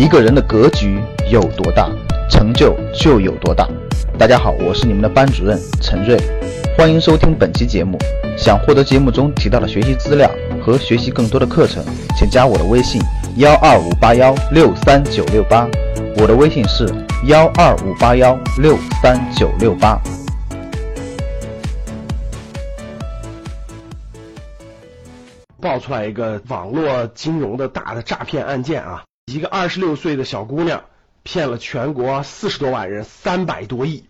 一个人的格局有多大，成就就有多大。大家好，我是你们的班主任陈瑞，欢迎收听本期节目。想获得节目中提到的学习资料和学习更多的课程，请加我的微信幺二五八幺六三九六八。我的微信是幺二五八幺六三九六八。爆出来一个网络金融的大的诈骗案件啊，一个二十六岁的小姑娘骗了全国四十多万人三百多亿，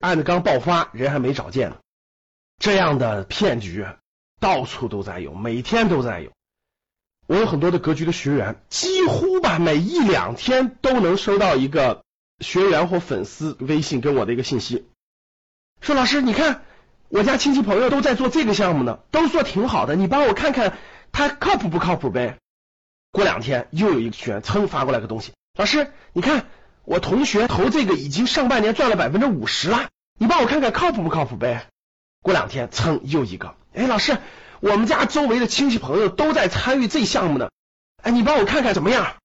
案子刚爆发，人还没找见呢。这样的骗局到处都在有，每天都在有。我有很多的格局的学员，几乎吧每一两天都能收到一个学员或粉丝微信跟我的一个信息，说老师你看。我家亲戚朋友都在做这个项目呢，都说挺好的，你帮我看看他靠谱不靠谱呗。过两天又有一个学员噌发过来个东西，老师，你看我同学投这个已经上半年赚了百分之五十了，你帮我看看靠谱不靠谱呗。过两天噌又一个，哎，老师，我们家周围的亲戚朋友都在参与这项目呢，哎，你帮我看看怎么样？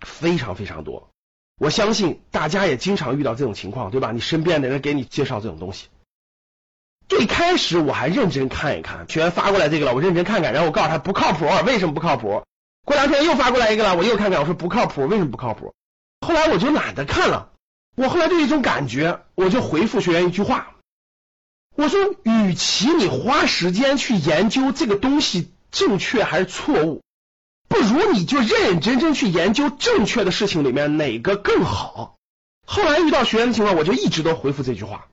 非常非常多，我相信大家也经常遇到这种情况，对吧？你身边的人给你介绍这种东西。最开始我还认真看一看，学员发过来这个了，我认真看看，然后我告诉他不靠谱，为什么不靠谱？过两天又发过来一个了，我又看看，我说不靠谱，为什么不靠谱？后来我就懒得看了，我后来就有一种感觉，我就回复学员一句话，我说，与其你花时间去研究这个东西正确还是错误，不如你就认认真真去研究正确的事情里面哪个更好。后来遇到学员的情况，我就一直都回复这句话。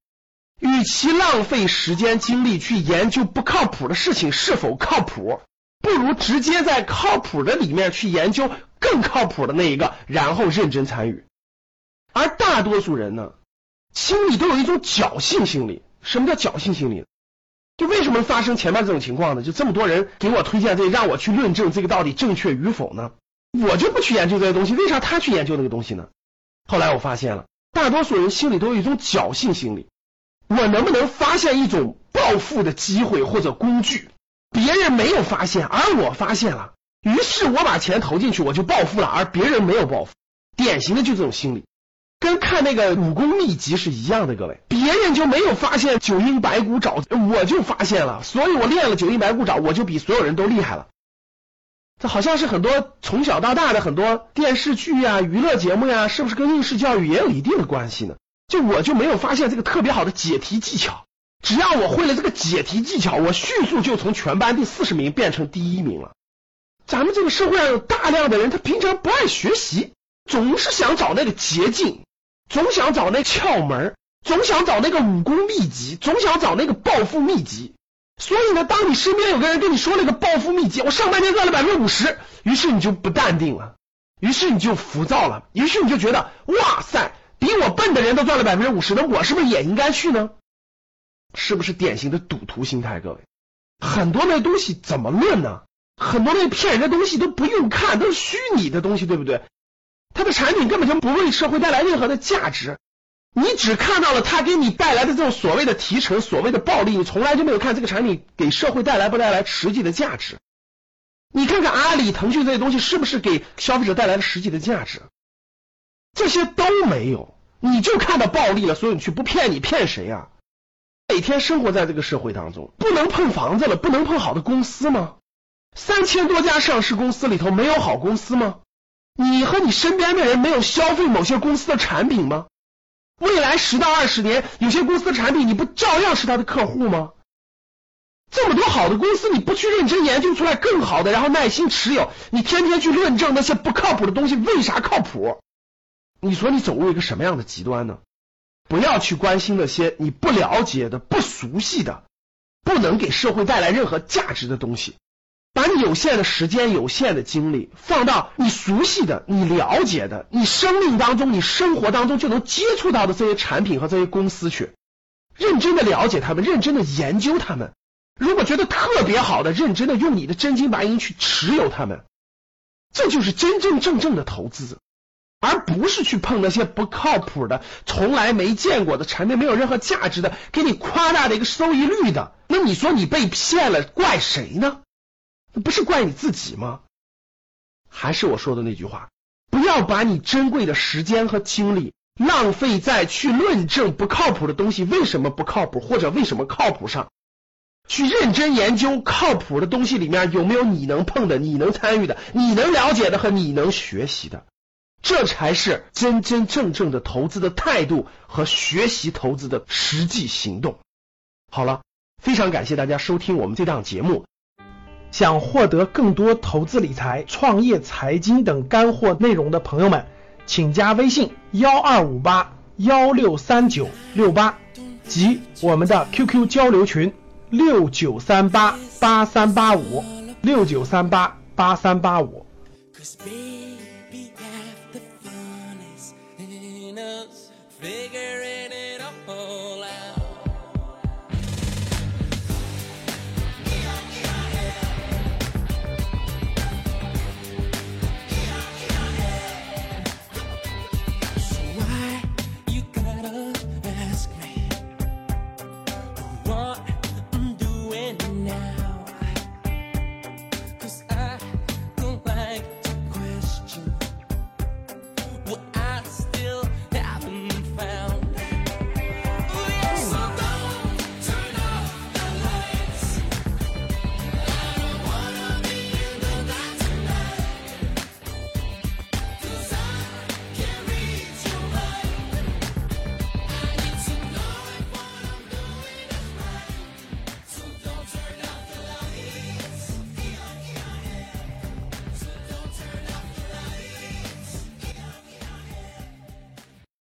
与其浪费时间精力去研究不靠谱的事情是否靠谱，不如直接在靠谱的里面去研究更靠谱的那一个，然后认真参与。而大多数人呢，心里都有一种侥幸心理。什么叫侥幸心理？就为什么发生前面这种情况呢？就这么多人给我推荐这，让我去论证这个到底正确与否呢？我就不去研究这些东西，为啥他去研究那个东西呢？后来我发现了，大多数人心里都有一种侥幸心理。我能不能发现一种暴富的机会或者工具？别人没有发现，而我发现了，于是我把钱投进去，我就暴富了，而别人没有暴富。典型的就这种心理，跟看那个武功秘籍是一样的。各位，别人就没有发现九阴白骨爪，我就发现了，所以我练了九阴白骨爪，我就比所有人都厉害了。这好像是很多从小到大的很多电视剧呀、娱乐节目呀，是不是跟应试教育也有一定的关系呢？就我就没有发现这个特别好的解题技巧，只要我会了这个解题技巧，我迅速就从全班第四十名变成第一名了。咱们这个社会上有大量的人，他平常不爱学习，总是想找那个捷径，总想找那窍门，总想找那个武功秘籍，总想找那个暴富秘籍。所以呢，当你身边有个人跟你说了个暴富秘籍，我上半年赚了百分之五十，于是你就不淡定了，于是你就浮躁了，于是你就觉得哇塞。比我笨的人都赚了百分之五十，那我是不是也应该去呢？是不是典型的赌徒心态？各位，很多那东西怎么论呢？很多那骗人的东西都不用看，都是虚拟的东西，对不对？他的产品根本就不为社会带来任何的价值，你只看到了他给你带来的这种所谓的提成、所谓的暴利，你从来就没有看这个产品给社会带来不带来实际的价值。你看看阿里、腾讯这些东西是不是给消费者带来了实际的价值？这些都没有。你就看到暴利了，所以你去不骗你骗谁啊？每天生活在这个社会当中，不能碰房子了，不能碰好的公司吗？三千多家上市公司里头没有好公司吗？你和你身边的人没有消费某些公司的产品吗？未来十到二十年，有些公司的产品你不照样是他的客户吗？这么多好的公司，你不去认真研究出来更好的，然后耐心持有，你天天去论证那些不靠谱的东西为啥靠谱？你说你走入一个什么样的极端呢？不要去关心那些你不了解的、不熟悉的、不能给社会带来任何价值的东西。把你有限的时间、有限的精力放到你熟悉的、你了解的、你生命当中、你生活当中就能接触到的这些产品和这些公司去，认真的了解他们，认真的研究他们。如果觉得特别好的，认真的用你的真金白银去持有他们，这就是真真正正的投资。而不是去碰那些不靠谱的、从来没见过的产品，没有任何价值的，给你夸大的一个收益率的。那你说你被骗了，怪谁呢？那不是怪你自己吗？还是我说的那句话，不要把你珍贵的时间和精力浪费在去论证不靠谱的东西为什么不靠谱或者为什么靠谱上，去认真研究靠谱的东西里面有没有你能碰的、你能参与的、你能了解的和你能学习的，这才是真真正正的投资的态度和学习投资的实际行动。好了，非常感谢大家收听我们这档节目。想获得更多投资理财、创业财经等干货内容的朋友们，请加微信幺二五八幺六三九六八及我们的 QQ 交流群六九三八八三八五六九三八八三八五。Cause baby, half the fun